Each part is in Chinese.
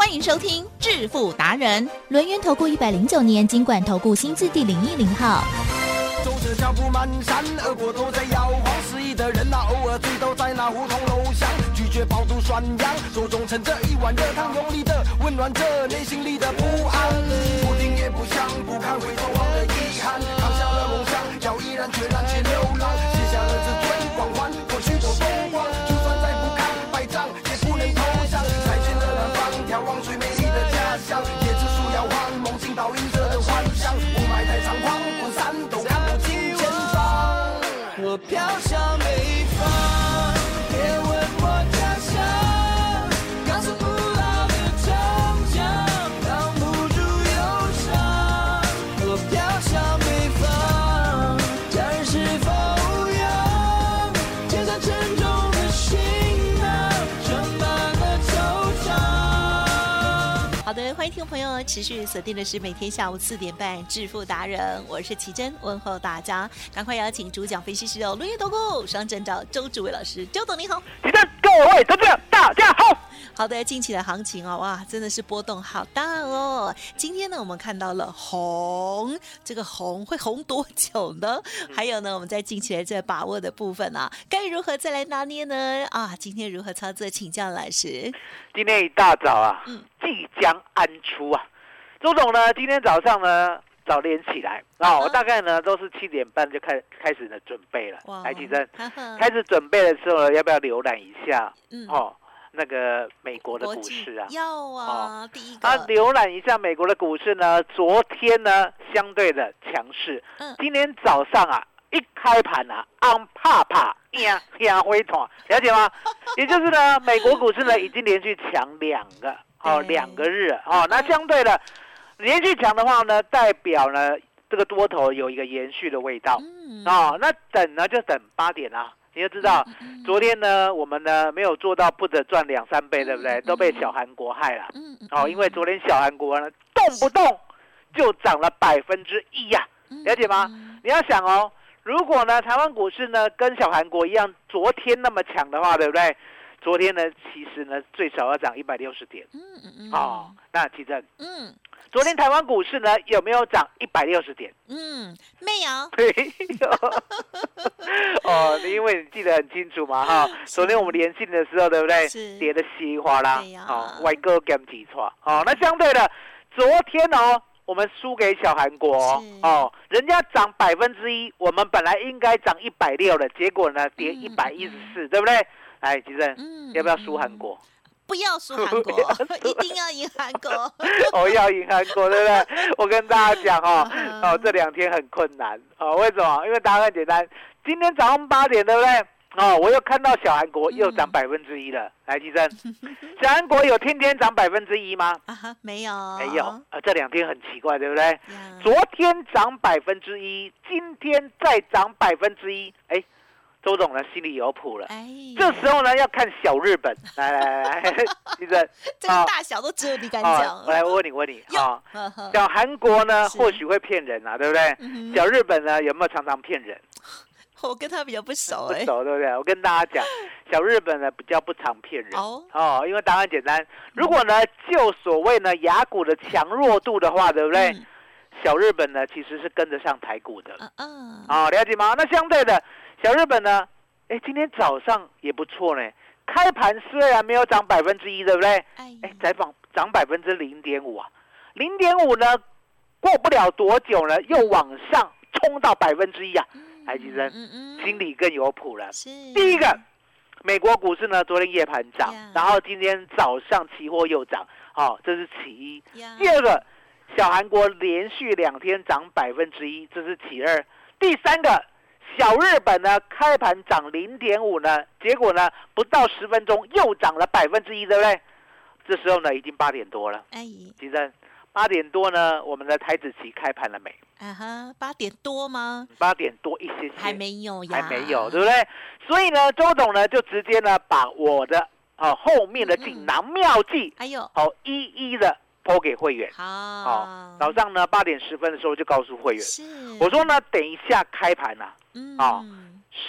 欢迎收听致富达人，轮源投顾一百零九年经管投顾新字第零一零号。走着脚步蹒跚，耳朵都在摇晃，失意的人呐、偶尔醉倒在那胡同楼下，拒绝饱读涮羊，手中盛着一碗热汤，用力的温暖着内心里的不安。不听也不想，不堪回头望的遗憾，扛下了梦想，脚毅然决然去流浪，持续锁定的是每天下午四点半《致富达人》，我是奇珍，问候大家，赶快邀请主讲分析师哦，轮业投顾双证照周志伟老师，周董你好。奇珍，各位投资者大家好。好的，近期的行情哦，哇，真的是波动好大哦。今天呢，我们看到了红，这个红会红多久呢？还有呢，我们在近期的这把握的部分啊，该如何再来拿捏呢？啊，今天如何操作？请教老师。今天一大早啊嗯，即将安出啊。周总呢，今天早上呢早点起来啊，我大概呢都是七点半就开开始呢准备了。来，起身，哈哈开始准备的时候呢，要不要浏览一下嗯，哦？那个美国的股市啊，要啊，第一个啊，浏览一下美国的股市呢，昨天呢相对的强势，嗯今天早上啊一开盘啊，昂怕怕呀呀灰团，了解吗？也就是呢，美国股市呢已经连续强两个哦两个日了哦，那相对的连续强的话呢，代表呢这个多头有一个延续的味道嗯哦，那等呢就等八点啊，你就知道。嗯昨天呢，我们呢没有做到不得赚两三倍，对不对？嗯都被小韩国害了。嗯嗯哦，因为昨天小韩国呢动不动就涨了百分之一呀，嗯了解吗？嗯你要想哦，如果呢台湾股市呢跟小韩国一样，昨天那么强的话，对不对？昨天呢其实呢最少要涨一百六十点嗯嗯嗯哦。那其实嗯昨天台湾股市呢有没有涨一百六十点？嗯，没有，没有。哦，你因为你记得很清楚嘛哈。昨天我们连线的时候，对不对是？跌得稀里哗啦，哦，外哥 game 几错。哦，那相对的，昨天哦，我们输给小韩国哦哦，人家涨百分之一，我们本来应该涨一百六的，结果呢跌嗯一百一十四，对不对？哎，吉正，嗯要不要输韩国？不要输韩国，一定要赢韩国。哦，要赢韩国，对不对？我跟大家讲哦，嗯哦，这两天很困难哦，为什么？因为答案很简单，今天早上八点，对不对？哦，我又看到小韩国又涨嗯百分之一了。来，吉生，小韩国有天天涨百分之一吗？啊哈，没有，没有，啊，这两天很奇怪，对不对？呀昨天涨百分之一，今天再涨百分之一，哎，周总呢心里有谱了。哎，这时候呢，要看小日本。来来来，吉生，这个啊大小都只有你敢哦讲，我 来问你问你哟啊。小韩国呢，或许会骗人啊，对不对？小日本呢，有没有常常骗人？我跟他比较不熟哎，不熟，对不对？我跟大家讲，小日本呢比较不常骗人哦，哦，因为答案简单。如果呢，就所谓呢雅股的强弱度的话，对不对？嗯小日本呢其实是跟得上台股的嗯嗯，哦，了解吗？那相对的，小日本呢，哎，今天早上也不错呢。开盘虽然没有涨百分之一，对不对？哎哎，才涨涨百分之零点五啊，零点五呢，过不了多久呢，又往上冲到百分之一啊，台积电嗯嗯心里更有谱了。是第一个，美国股市呢，昨天夜盘涨呀，然后今天早上期货又涨，好、这是其一。呀第二个，小韩国连续两天涨百分之一，这是其二。第三个，小日本呢开盘涨零点五呢，结果呢不到十分钟又涨了百分之一，对不对？这时候呢已经八点多了，哎其实八点多呢，我们的台子棋开盘了没？啊哈，八点多吗？八点多一些些，还没有呀，还没有，对不对？所以呢，周董呢就直接呢把我的啊后面的锦囊妙计，还有哦一一的抛给会员。好，哦，早上呢八点十分的时候就告诉会员，是我说呢等一下开盘呐、嗯哦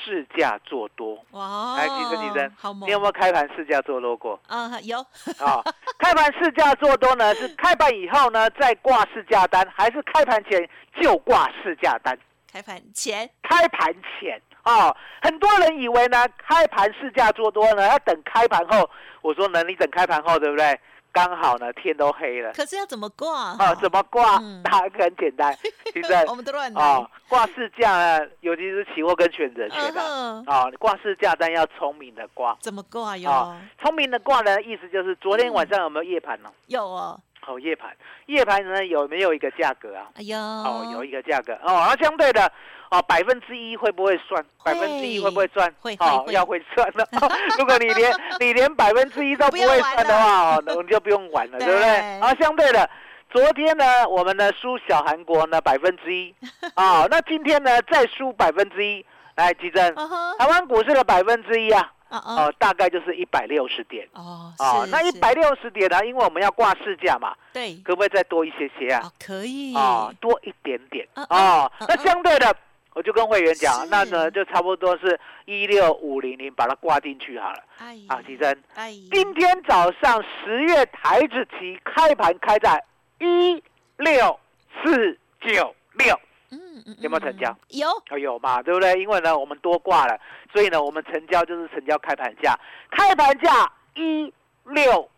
市价做多。哇，来，吉生吉生好，你有没有开盘市价做多过？啊？有啊、开盘市价做多呢，是开盘以后呢再挂市价单，还是开盘前就挂市价单？开盘前开盘前啊、很多人以为呢，开盘市价做多呢，要等开盘后。我说呢，你等开盘后，对不对？刚好呢，天都黑了可是要怎么挂？啊，怎么挂？嗯答案很简单，其实 我们都乱啊来，，挂市价呢，尤其是期货跟选择权嗯的哼，啊，你挂市价单要聪明的挂。怎么挂哟啊？聪明的挂呢，意思就是昨天晚上有没有夜盘呢？有哦，哦，夜盘，夜盘呢有没有一个价格啊？哎呦，哦，有一个价格哦，那相对的哦，百分之一会不会算？百分之一会不会算？会会哦，要会算了。如果你连 你连百分之一都不会算的话，我们就不用玩了，对不对？啊相对的，昨天呢，我们呢输小韩国呢百分之一，啊，那今天呢再输百分之一，来，吉珍，台湾股市的百分之一啊，哦哦哦，大概就是一百六十点。哦，哦，是是那一百六十点呢？因为我们要挂市价嘛，对，可不可以再多一些些啊？哦，可以啊，多一点点嗯哦嗯。那相对的，我就跟会员讲，那呢就差不多是一六五零零，把它挂进去好了。哎啊，吉珍，哎，今天早上十月台子期开盘开在一六四九六，嗯嗯，有没有成交嗯？有，哦有嘛，对不对？因为呢我们多挂了，所以呢我们成交就是成交开盘价，开盘价一六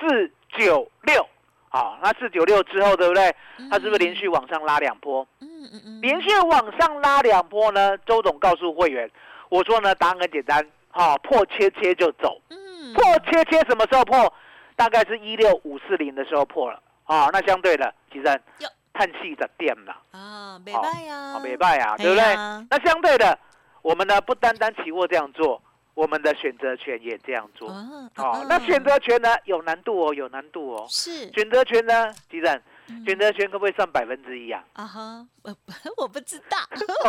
四九六。好，那四九六之后，对不对？它是不是连续往上拉两波？嗯嗯嗯，连续往上拉两波呢，周董告诉会员，我说呢，答案很简单，好、破切切就走，嗯。破切切什么时候破？大概是一六五四零的时候破了，啊、那相对的，其实哟。叹气的店了，啊，没败呀，啊，没败啊，哎对不对？那相对的，我们呢不单单期货这样做，我们的选择权也这样做，哦哦，那选择权呢有难度哦，有难度哦，是。选择权呢，其实嗯选择权可不可以算百分之一啊？啊哈，我 我不知道，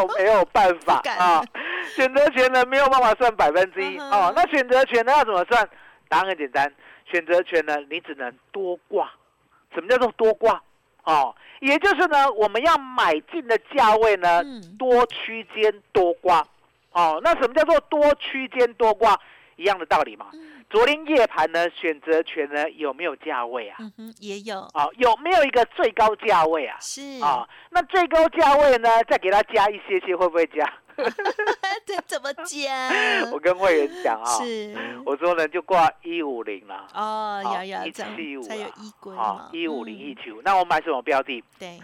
我，没有办法 啊，选择权呢没有办法算百分之一哦。那选择权呢要怎么算？答案很简单，选择权呢你只能多挂。什么叫做多挂？哦，也就是呢我们要买进的价位呢嗯多区间多挂。哦，那什么叫做多区间多挂？一样的道理嘛。嗯昨天夜盘呢选择权呢有没有价位啊？嗯哼，也有哦，有没有一个最高价位啊？是啊、那最高价位呢，再给它加一些些，会不会加？这怎么加？我跟会员讲啊、是我说呢就挂一五零啦，哦，一七五才有衣柜好嘛，一五零一嗯七五。那我买什么标的？对，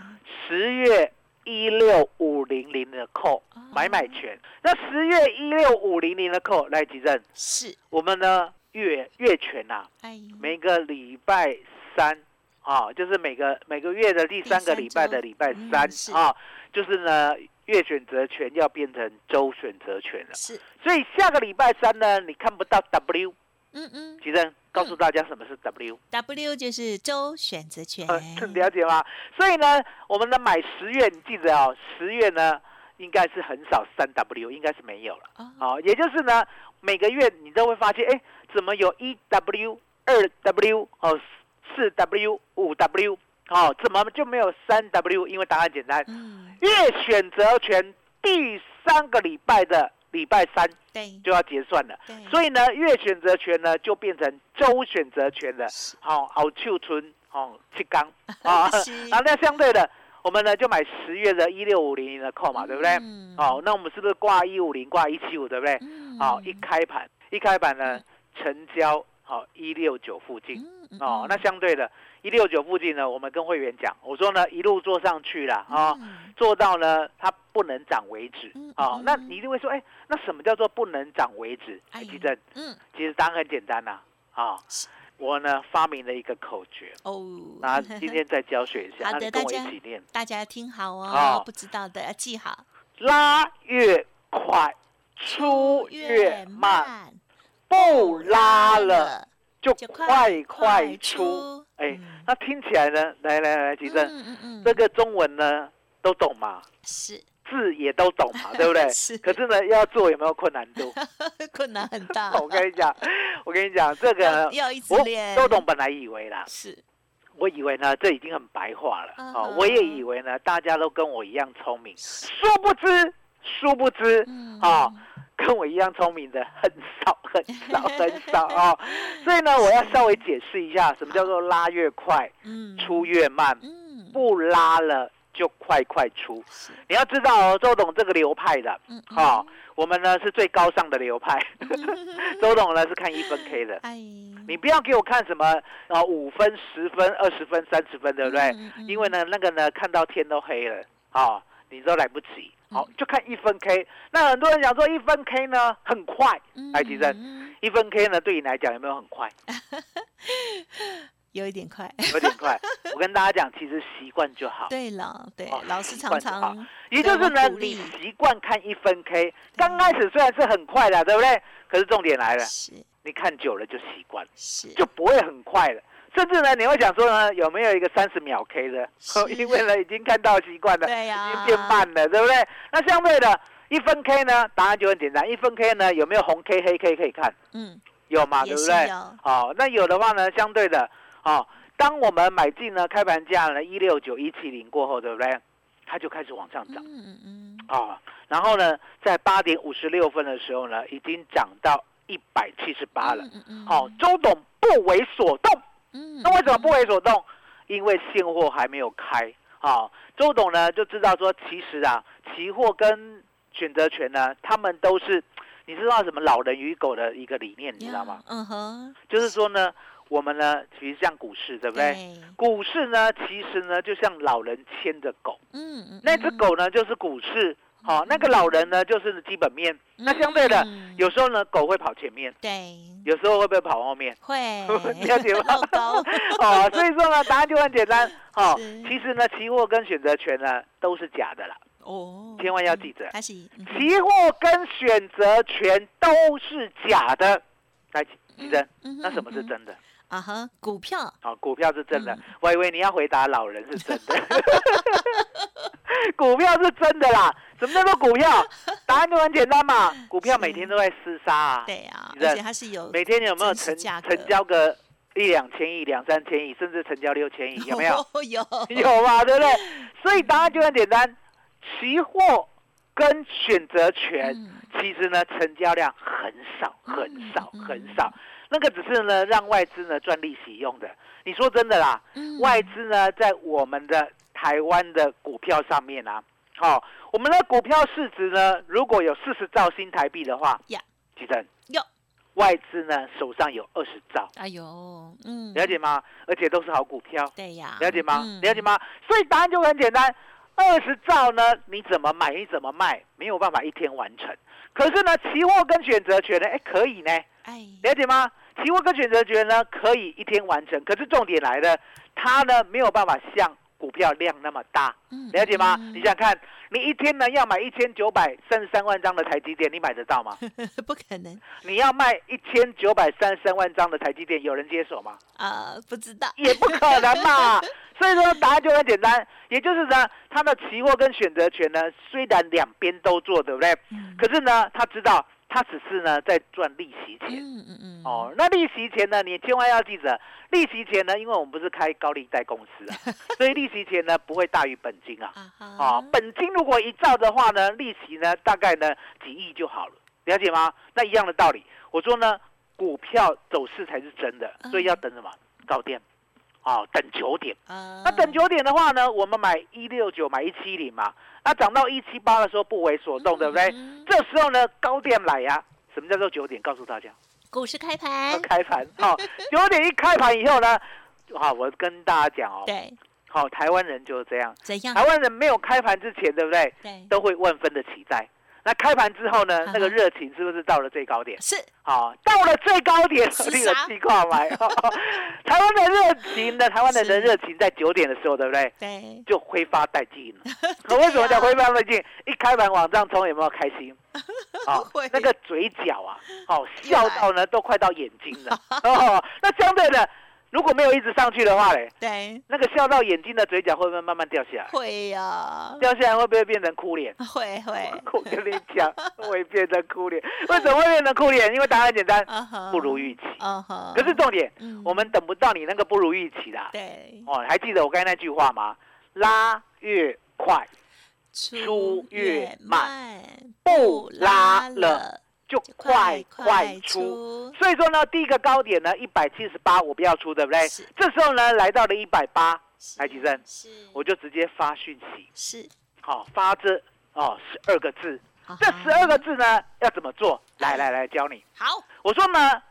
十月一六五零零的扣哦买买权。那十月一六五零零的扣来几阵？是，我们呢月月权呐、哎，每个礼拜三啊，就是每个每个月的第三个礼拜的礼拜嗯三、是啊，就是呢月选择权要变成周选择权了。是，所以下个礼拜三呢，你看不到 W，嗯嗯。其实告诉大家什么是 W，、，W 就是周选择权，呃，了解吗？所以呢，我们呢买十月，你记得哦，十月呢应该是很少三 W，应该是没有了。哦，哦，也就是呢，每个月你都会发现，哎，怎么有一 W、二 W、哦四 W、五 W，哦，怎么就没有三 W？因为答案简单，嗯，月选择权第三个礼拜的礼拜三对，就要结算了，所以呢，月选择权呢就变成周选择权了。好好、熬秋春，哦，七缸啊，那相对的，我们呢就买十月的一六五零零的扣嘛，对不对？嗯好、那我们是不是挂一五零、挂一七五，对不对？嗯。好、一开盘，一开盘呢，成交好一六九附近。哦，嗯。那相对的，一六九附近呢，我们跟会员讲，我说呢，一路做上去了啊、嗯做到呢它不能涨为止。嗯。啊、嗯那你一定会说，哎，那什么叫做不能涨为止？哎哎，奇正，嗯其实答案很简单呐、啊，是。我呢发明了一个口诀，哦，那今天再教学一下，好那跟我的大家一起念，大家听好哦好，不知道的要记好，拉越快，出越慢，不拉了，就就快快出。哎，嗯。那听起来呢，来来来，吉正，嗯嗯嗯，这个中文呢都懂嘛，是字也都懂嘛，对不对？是。可是呢，要做有没有困难度？困难很大。我跟你讲，我跟你讲，这个要要一直我练，周董本来以为啦，是。我以为呢这已经很白话了哦我也以为呢大家都跟我一样聪明，殊不知，殊不知嗯。啊，跟我一样聪明的很少很少很少哦，所以呢，我要稍微解释一下什么叫做拉越快，嗯。出越慢，嗯。不拉了就快快出。你要知道哦，周董这个流派的，嗯哦，我们呢是最高尚的流派，周董呢是看一分 K 的。哎，你不要给我看什么啊五分、十分、二十分、三十分，对不对？嗯嗯因为呢，那个呢看到天都黑了，啊，你都来不及。好、嗯就看一分 K。那很多人讲说一分 K 呢很快，来提正嗯一分 K 呢对你来讲有没有很快？有一点快。有点快。我跟大家讲，其实习惯就好。对了，对哦，老师常常也就是呢，你习惯看一分 K，刚开始虽然是很快的，对不对？可是重点来了，是你看久了就习惯，是就不会很快了。甚至呢，你会想说呢，有没有一个三十秒 K 的？因为呢，已经看到习惯了，对呀已经变慢了，对不对？那相对的，一分 K 呢，答案就很简单。一分 K 呢，有没有红 K、黑 K 可以看？嗯有嘛，对不对？是有好、那有的话呢，相对的，哦，当我们买进呢开盘价呢一六九一七零过后，对不对？它就开始往上涨嗯嗯嗯啊、然后呢，在八点五十六分的时候呢，已经涨到一百七十八了。嗯嗯好、周董不为所动。嗯那为什么不为所动？因为现货还没有开。好、周董呢就知道说，其实啊，期货跟选择权呢，他们都是，你知道什么老人与狗的一个理念，你知道吗？？嗯哼，就是说呢，我们呢，其实像股市，对不对？对，股市呢，其实呢，就像老人牵着狗，嗯嗯，那只狗呢就是股市，好、那个老人呢就是基本面。那相对的，嗯有时候呢，狗会跑前面，对。有时候会不会跑后面？会。了解吗？哦，所以说呢，答案就很简单。哦，其实呢，期货跟选择权呢都是假的啦，哦，千万要记着，期货跟选择权都是假的。来，记得，嗯哼那什么是真的？啊哈，股票。哦，股票是真的。嗯，我以为你要回答老人是真的。股票是真的啦，什么叫做股票？答案就很简单嘛，股票每天都在厮杀啊，对啊，你知道而且它是有每天有没有成成交个一两千亿、两三千亿，甚至成交六千亿，有没有？有。有嘛，对不对？所以答案就很简单，期货跟选择权嗯。其实呢成交量很少、很少、嗯很少，那个只是呢让外资呢赚利息用的。你说真的啦，嗯外资呢在我们的台湾的股票上面啊，好、我们的股票市值呢如果有四十兆新台币的话，呀记得哟外资呢手上有二十兆，哎呦嗯了解吗？而且都是好股票。对呀了解吗？嗯了解吗？所以答案就很简单，二十兆呢，你怎么买，你怎么卖，没有办法一天完成。可是呢，期货跟选择权呢，哎，可以呢，哎了解吗？期货跟选择权呢，可以一天完成。可是重点来了，它呢没有办法像股票量那么大，嗯了解吗？嗯你想想看，你一天呢要买一千九百三十三万张的台积电，你买得到吗？不可能你要卖一千九百三十三万张的台积电，有人接手吗？啊不知道也不可能嘛。所以说答案就很简单，也就是呢，它的期货跟选择权呢，虽然两边都做，对不对？嗯可是呢，他知道他只是呢在赚利息钱。嗯嗯嗯哦，那利息钱呢？你千万要记着，利息钱呢，因为我们不是开高利贷公司啊，所以利息钱呢不会大于本金啊。啊本金如果一兆的话呢，利息呢大概呢几亿就好了，了解吗？那一样的道理，我说呢，股票走势才是真的，所以要等什么？高点，啊，等九点。啊那等九点的话呢，我们买一六九，买一七零嘛，那涨到一七八的时候不为所动，对不对？嗯这时候呢，高点来呀、什么叫做九点？告诉大家，股市开要盘开盘。好、九点一开盘以后呢，好，我跟大家讲哦，对好，台湾人就是这样，怎样台湾人没有开盘之前，对不对？对都会万分的期待。那开盘之后呢嗯，那个热情是不是到了最高点？是好，到了最高点，是你的啥气矿买。台湾的热情呢？台湾人的人热情在九点的时候，对不对？对，就挥发殆尽了。为什么呀讲挥发殆尽？一开盘往上冲，有没有开心？那个嘴角啊，哦，笑到呢都快到眼睛了。哦，那相对的，如果没有一直上去的话嘞，对，那个笑到眼睛的嘴角会不会慢慢掉下来？会呀，掉下来会不会变成哭脸？会会，我跟你讲，会变成哭脸。为什么会变成哭脸？因为答案简单，不如预期。可是重点，嗯我们等不到你那个不如预期啦。对，哦，还记得我刚才那句话吗？拉越快出越慢，不拉了就快快出。所以说呢，第一个高点呢，一百七十八，我不要出，对不对？这时候呢，来到了一百八，是来吉正是，我就直接发讯息，是好、发这哦十二个字。这十二个字呢，要怎么做？来来来，教你。好，我说呢，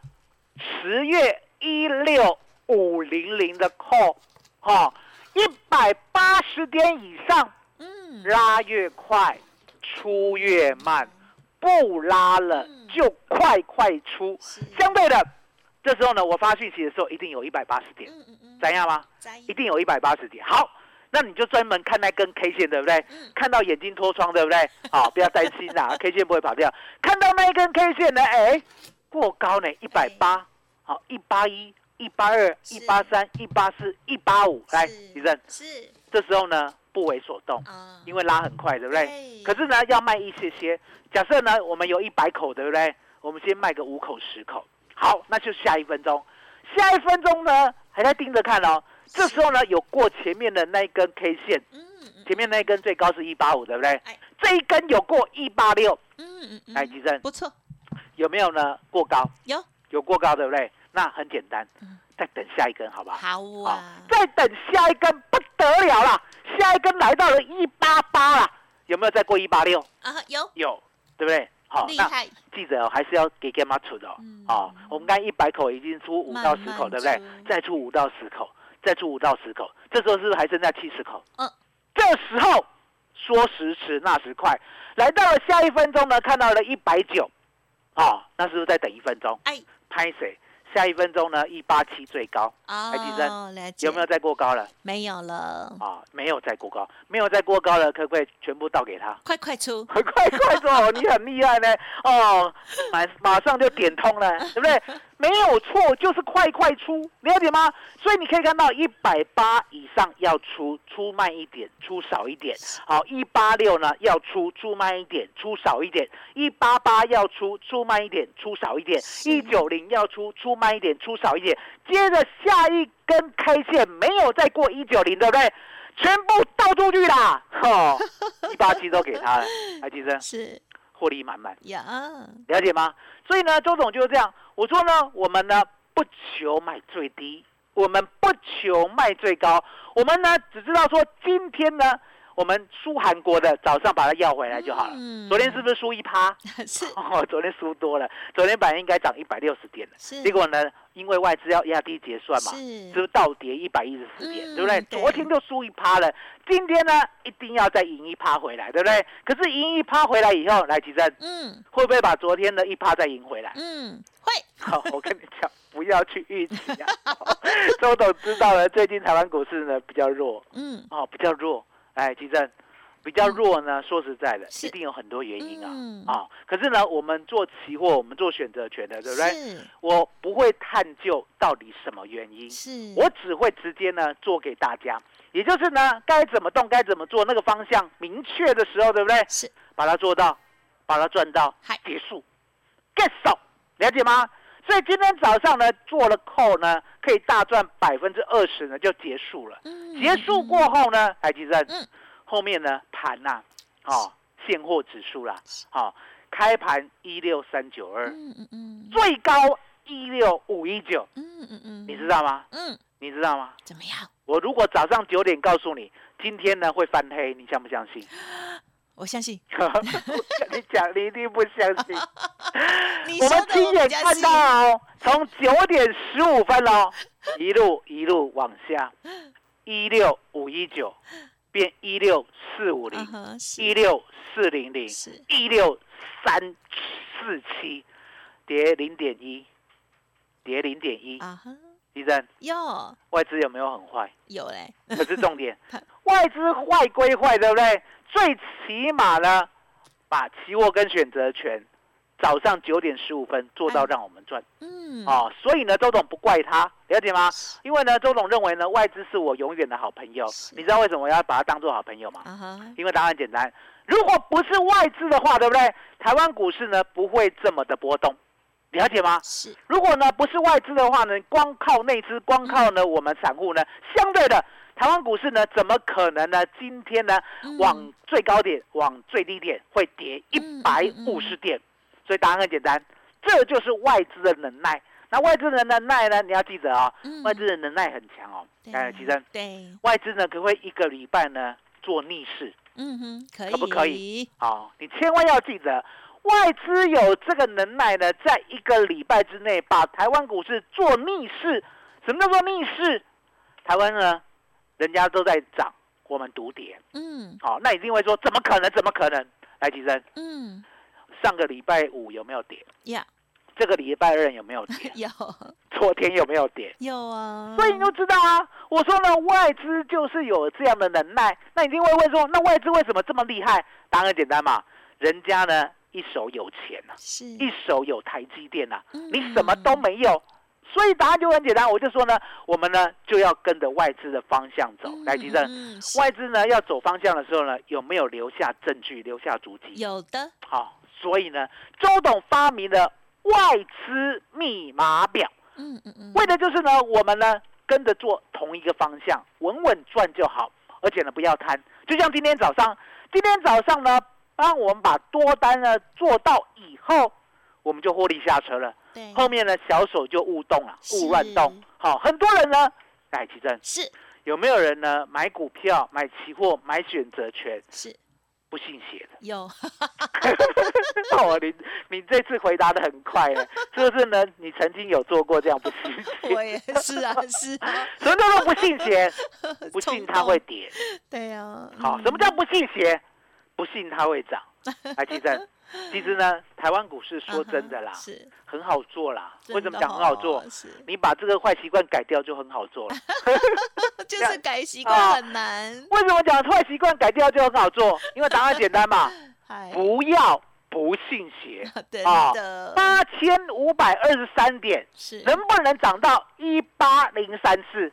十月一六五零零的 call，哈，一百八十点以上，嗯，拉越快，出越慢，不拉了嗯。就快快出。相对的，这时候呢，我发讯息的时候一定有一百八十点，怎样吗？一定有一百八十点。好，那你就专门看那根 K 线，对不对？嗯。看到眼睛脱窗，对不对？好，不要担心啦，K 线不会跑掉。看到那一根 K 线呢，哎，过高呢，一百八，好，一八一、一八二、一八三、一八四、一八五，来，是。李正，是。这时候呢不为所动，啊，因为拉很快，对不对？对可是呢，要卖一些些。假设呢，我们有一百口，对不对？我们先卖个五口、十口。好，那就下一分钟。下一分钟呢，还在盯着看哦。这时候呢，有过前面的那一根 K 线，前面那一根最高是一八五，对不对哎？这一根有过一八六，嗯嗯嗯，来，吉正不错，有没有呢？过高，有有过高，对不对？那很简单嗯，再等下一根，好不好？好啊，再等下一根不得了了，下一根来到了一八八了，有没有再过一八六？啊有有，对不对？好，那记者哦，还是要给干妈出的哦。嗯哦，我们刚一百口已经出五到十口，慢慢对不对？再出五到十口，再出五到十口，这时候是不是还剩下七十口？嗯，这时候说时迟那时快，来到了下一分钟呢，看到了一百九，啊，那是不是再等一分钟？哎拍谁？下一分钟呢，一八七最高，啊，还记得了解有没有再过高了？没有了，啊、没有再过高，没有再过高了，可不可以全部倒给他？快快出，快快走！你很厉害呢，哦，马马上就点通了，对不对？没有错，就是快快出，了解吗？所以你可以看到一百八以上要出，出慢一点，出少一点。好，一八六呢要出，出慢一点，出少一点；一八八要出，出慢一点，出少一点；一九零要出，出慢一点，出少一点。接着下一根 K 线没有再过一九零，对不对？全部倒出去啦！哦，一八七都给他了，还记得是获利满满，呀，了解吗？所以呢，周总就是这样。我说呢，我们呢不求买最低，我们不求卖最高，我们呢只知道说今天呢，我们输韩国的早上把它要回来就好了。嗯昨天是不是输一趴？是 哦，昨天输多了，昨天本来应该涨一百六十点的，结果呢，因为外资要压低结算嘛，是是不是倒跌一百一十四点，嗯对不对？对昨天就输一趴了，今天呢一定要再赢一趴回来，对不对？可是赢一趴回来以后，来吉正嗯会不会把昨天的一趴再赢回来？嗯会，好，我跟你讲，不要去预期啊。周董知道了，最近台湾股市呢比较弱嗯哦，比较弱。哎，吉正，比较弱呢，说实在的，一定有很多原因啊。嗯啊、可是呢，我们做期货，我们做选择权的，对不对？我不会探究到底什么原因，是，我只会直接呢做给大家，也就是呢该怎么动，该怎么做，那个方向明确的时候，对不对？是把它做到，把它赚到嗨，结束，get 手，了解吗？所以今天早上呢做了扣呢，可以大赚百分之二十呢就结束了。嗯结束过后呢，海基正，嗯后面呢盘呐、哦，现货指数啦，哦，开盘一六三九二，嗯嗯嗯最高一六五一九，嗯嗯嗯，你知道吗？嗯你知道吗？怎么样？我如果早上九点告诉你今天呢会翻黑，你相不相信？我相信 我跟你讲，你一定不相信。我们亲眼看到哦，从九点十五分哦，一路一路往下，一六五一九，变一六四五零一六四零零，一六三四七，跌零点一，跌零点一。地震，有外资有没有很坏？有嘞，可是重点，外资坏归坏，对不对？最起码呢，把期货跟选择权早上九点十五分做到哎让我们赚嗯，哦。所以呢，周董不怪他，了解吗？因为呢，周董认为呢，外资是我永远的好朋友。你知道为什么我要把他当做好朋友吗？因为答案简单，如果不是外资的话，对不对？台湾股市呢不会这么的波动，了解吗？是如果呢不是外资的话呢，光靠内资，光靠呢我们散户呢，相对的台湾股市呢怎么可能呢？今天呢嗯往最高点、往最低点会跌一嗯百五十点，所以答案很简单，这就是外资的能耐。那外资的能耐呢，你要记得啊、嗯外资的能耐很强哦。对哎，其实对，外资呢可不可以一个礼拜呢做逆势？嗯哼，可以，可不可以？好，你千万要记得，外资有这个能耐呢，在一个礼拜之内把台湾股市做逆势。什么叫做逆势？台湾呢，人家都在涨，我们独跌。嗯好，那一定会说，怎么可能？怎么可能？来，吉生，嗯上个礼拜五有没有跌？呀，这个礼拜二有没有跌？有昨天有没有跌？有啊，所以你就知道啊，我说呢，外资就是有这样的能耐。那你一定会问说，那外资为什么这么厉害？答案很简单嘛，人家呢一手有钱呐、是一手有台积电呐、啊嗯你什么都没有，所以答案就很简单。我就说呢，我们呢就要跟着外资的方向走。来，吉正，嗯是外资呢要走方向的时候呢，有没有留下证据、留下足迹？有的，好、所以呢，周董发明了外资密码表。嗯嗯嗯，为的就是呢，我们呢跟着做同一个方向，稳稳赚就好，而且呢不要贪。就像今天早上，今天早上呢，当我们把多单呢做到以后，我们就获利下车了。对，后面呢小手就勿动了，是勿乱动。好，很多人呢，哎，奇正是有没有人呢买股票、买期货、买选择权是不信邪的？有，哦，你你这次回答的很快呢，是不是呢？你曾经有做过这样不信邪？我也是啊，是啊，什么叫做不信邪？不信冲它会动，跌。对啊，好，嗯什么叫不信邪？不信它会涨。来，其实其实呢，台湾股市说真的啦是很好做啦。真为什么的讲很好做你把这个坏习惯改掉就很好做了。就是改习啊惯很难，为什么讲坏习惯改掉就很好做？因为答案简单嘛，不要不信邪。啊八千五百二十三点，是能不能涨到一八零三四？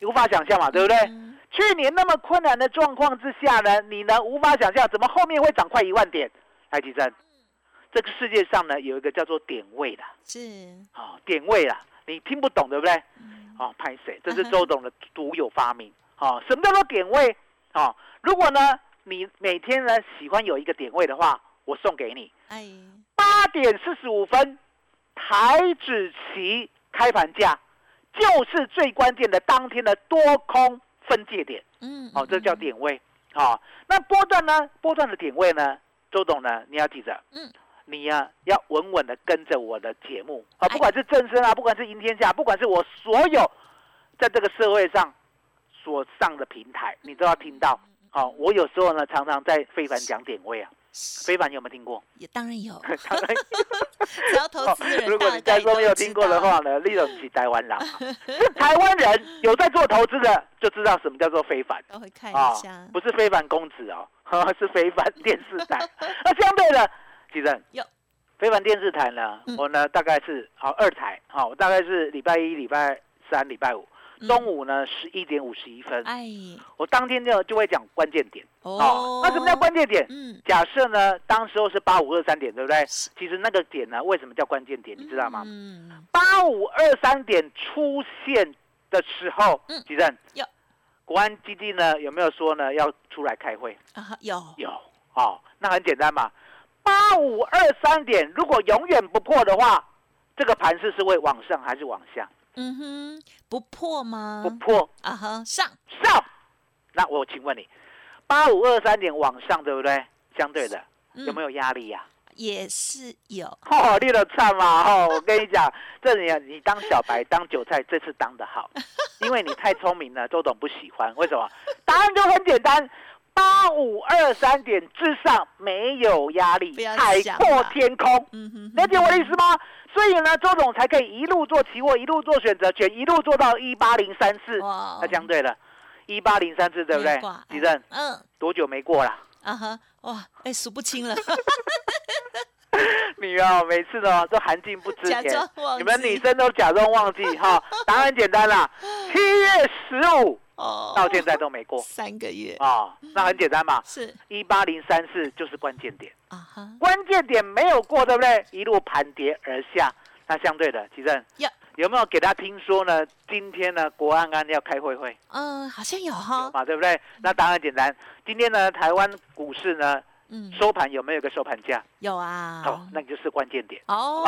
你无法想象嘛，对不对？嗯去年那么困难的状况之下呢，你呢无法想象怎么后面会涨快一万点。来，吉正，这个世界上呢有一个叫做点位的，是，啊、点位啦，你听不懂对不对？嗯哦，拍谁？这是周董的独有发明。哦，什么叫做点位？哦，如果呢你每天呢喜欢有一个点位的话，我送给你哎，八点四十五分，台指期开盘价，就是最关键的当天的多空分界点。嗯，哦，这叫嗯，点位。好、那波段呢？波段的点位呢？周董呢？你要记着，嗯，你呀、要稳稳的跟着我的节目啊，哎不管是正身啊，不管是赢天下，不管是我所有在这个社会上所上的平台，你都要听到。嗯好、我有时候呢，常常在非凡讲点位啊。是。非凡你有没有听过？也当然有，当 然 只要投资人，如果你在说没有听过的话，呢，立总是台湾人台湾人有在做投资的，就知道什么叫做非凡。都会看啊一下，，不是非凡公子哦，是非凡电视台。那相对的，其实有。非凡电视台呢嗯，我呢大概是好二台，好，我大概是礼拜一、礼拜三、礼拜五中午呢十一点五十一分，嗯哎，我当天就就会讲关键点。哦，那什么叫关键点？嗯，假设呢，当时候是八五二三点，对不对？其实那个点呢，为什么叫关键点？你知道吗？嗯，八五二三点出现的时候嗯，吉正有，国安基地呢有没有说呢要出来开会？啊，有，有哦，那很简单嘛，八五二三点如果永远不破的话，这个盘势是会往上还是往下？嗯哼，不破吗？不破啊哈，上，上。那我请问你，八五二三点往上对不对？相对的嗯有没有压力呀、也是有。哦，你的唱嘛，哦，我跟你讲，这里你当小白当韭菜，这次当的好，因为你太聪明了，周董不喜欢。为什么？答案就很简单，八五二三点之上没有压力，海阔天空。嗯哼，了解我的意思吗？所以呢，周总才可以一路做期货，一路做选择权，一路做到一八零三四。哇，那相对了，一八零三四对不对？吉正，嗯，多久没过了？啊哈，哇，哎，数不清了。你啊，每次呢都含进不知钱，你们女生都假装忘记哈。答案简单啦，七月十五哦，到现在都没过。三个月。啊，那很简单嘛，是。一八零三四就是关键点。啊哈，关键点没有过，对不对？一路盘跌而下，那相对的，其正。有有没有给他听说呢？今天呢，国安安要开会会，嗯，好像有哈，嘛，对不对？那当然简单，今天呢，台湾股市呢。嗯，收盘有没有个收盘价？有啊，好，那就是关键点哦。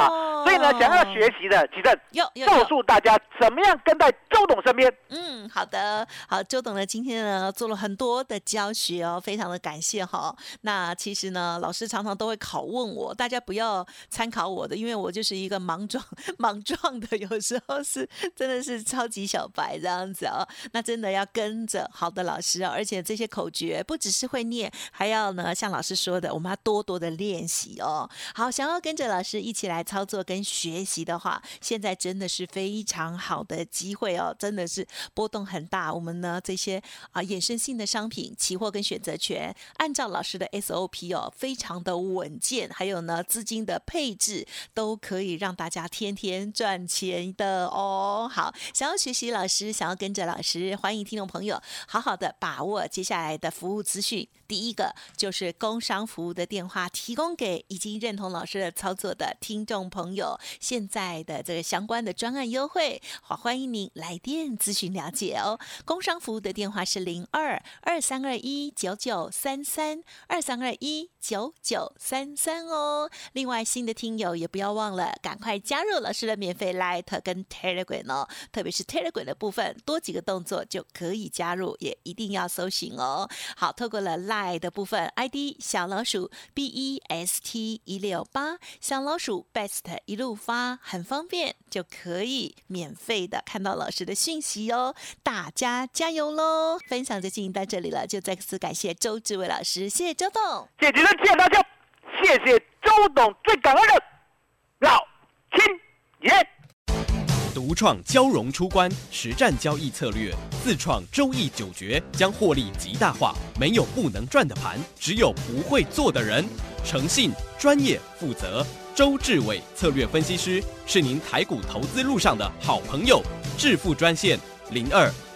所以呢，想要学习的，记得有告诉大家怎么样跟在周董身边。嗯，好的，好，周董呢今天呢做了很多的教学哦，非常的感谢哈。那其实呢，老师常常都会拷问我，大家不要参考我的，因为我就是一个莽撞莽撞的，有时候是真的是超级小白这样子哦。那真的要跟着好的老师哦，而且这些口诀不只是会念，还要呢像老师。说的，我们要多多的练习哦。好，想要跟着老师一起来操作跟学习的话，现在真的是非常好的机会哦，真的是波动很大。我们呢这些啊衍生性的商品、期货跟选择权，按照老师的 SOP 哦，非常的稳健。还有呢资金的配置都可以让大家天天赚钱的哦。好，想要学习老师，想要跟着老师，欢迎听众朋友好好的把握接下来的服务资讯。第一个就是工商服务的电话，提供给已经认同老师的操作的听众朋友，现在的这个相关的专案优惠，好欢迎您来电咨询了解哦。工商服务的电话是零二二三二一九九三三二三二一九九三三哦。另外，新的听友也不要忘了，赶快加入老师的免费 Light 跟 Telegram 哦，特别是 Telegram 的部分，多几个动作就可以加入，也一定要搜寻哦。好，透过了 Light。的部分，ID 小老鼠 B E S T 一六八，小老鼠 Best 一路发，很方便，就可以免费的看到老师的讯息哦。大家加油喽！分享就进行到这里了，就再次感谢周志伟老师，谢谢周董，谢谢谢谢大家，谢谢周董，最感恩的老亲爷。独创交融出关实战交易策略，自创周易九诀，将获利极大化。没有不能赚的盘，只有不会做的人。诚信、专业、负责，周志伟策略分析师是您台股投资路上的好朋友。致富专线零二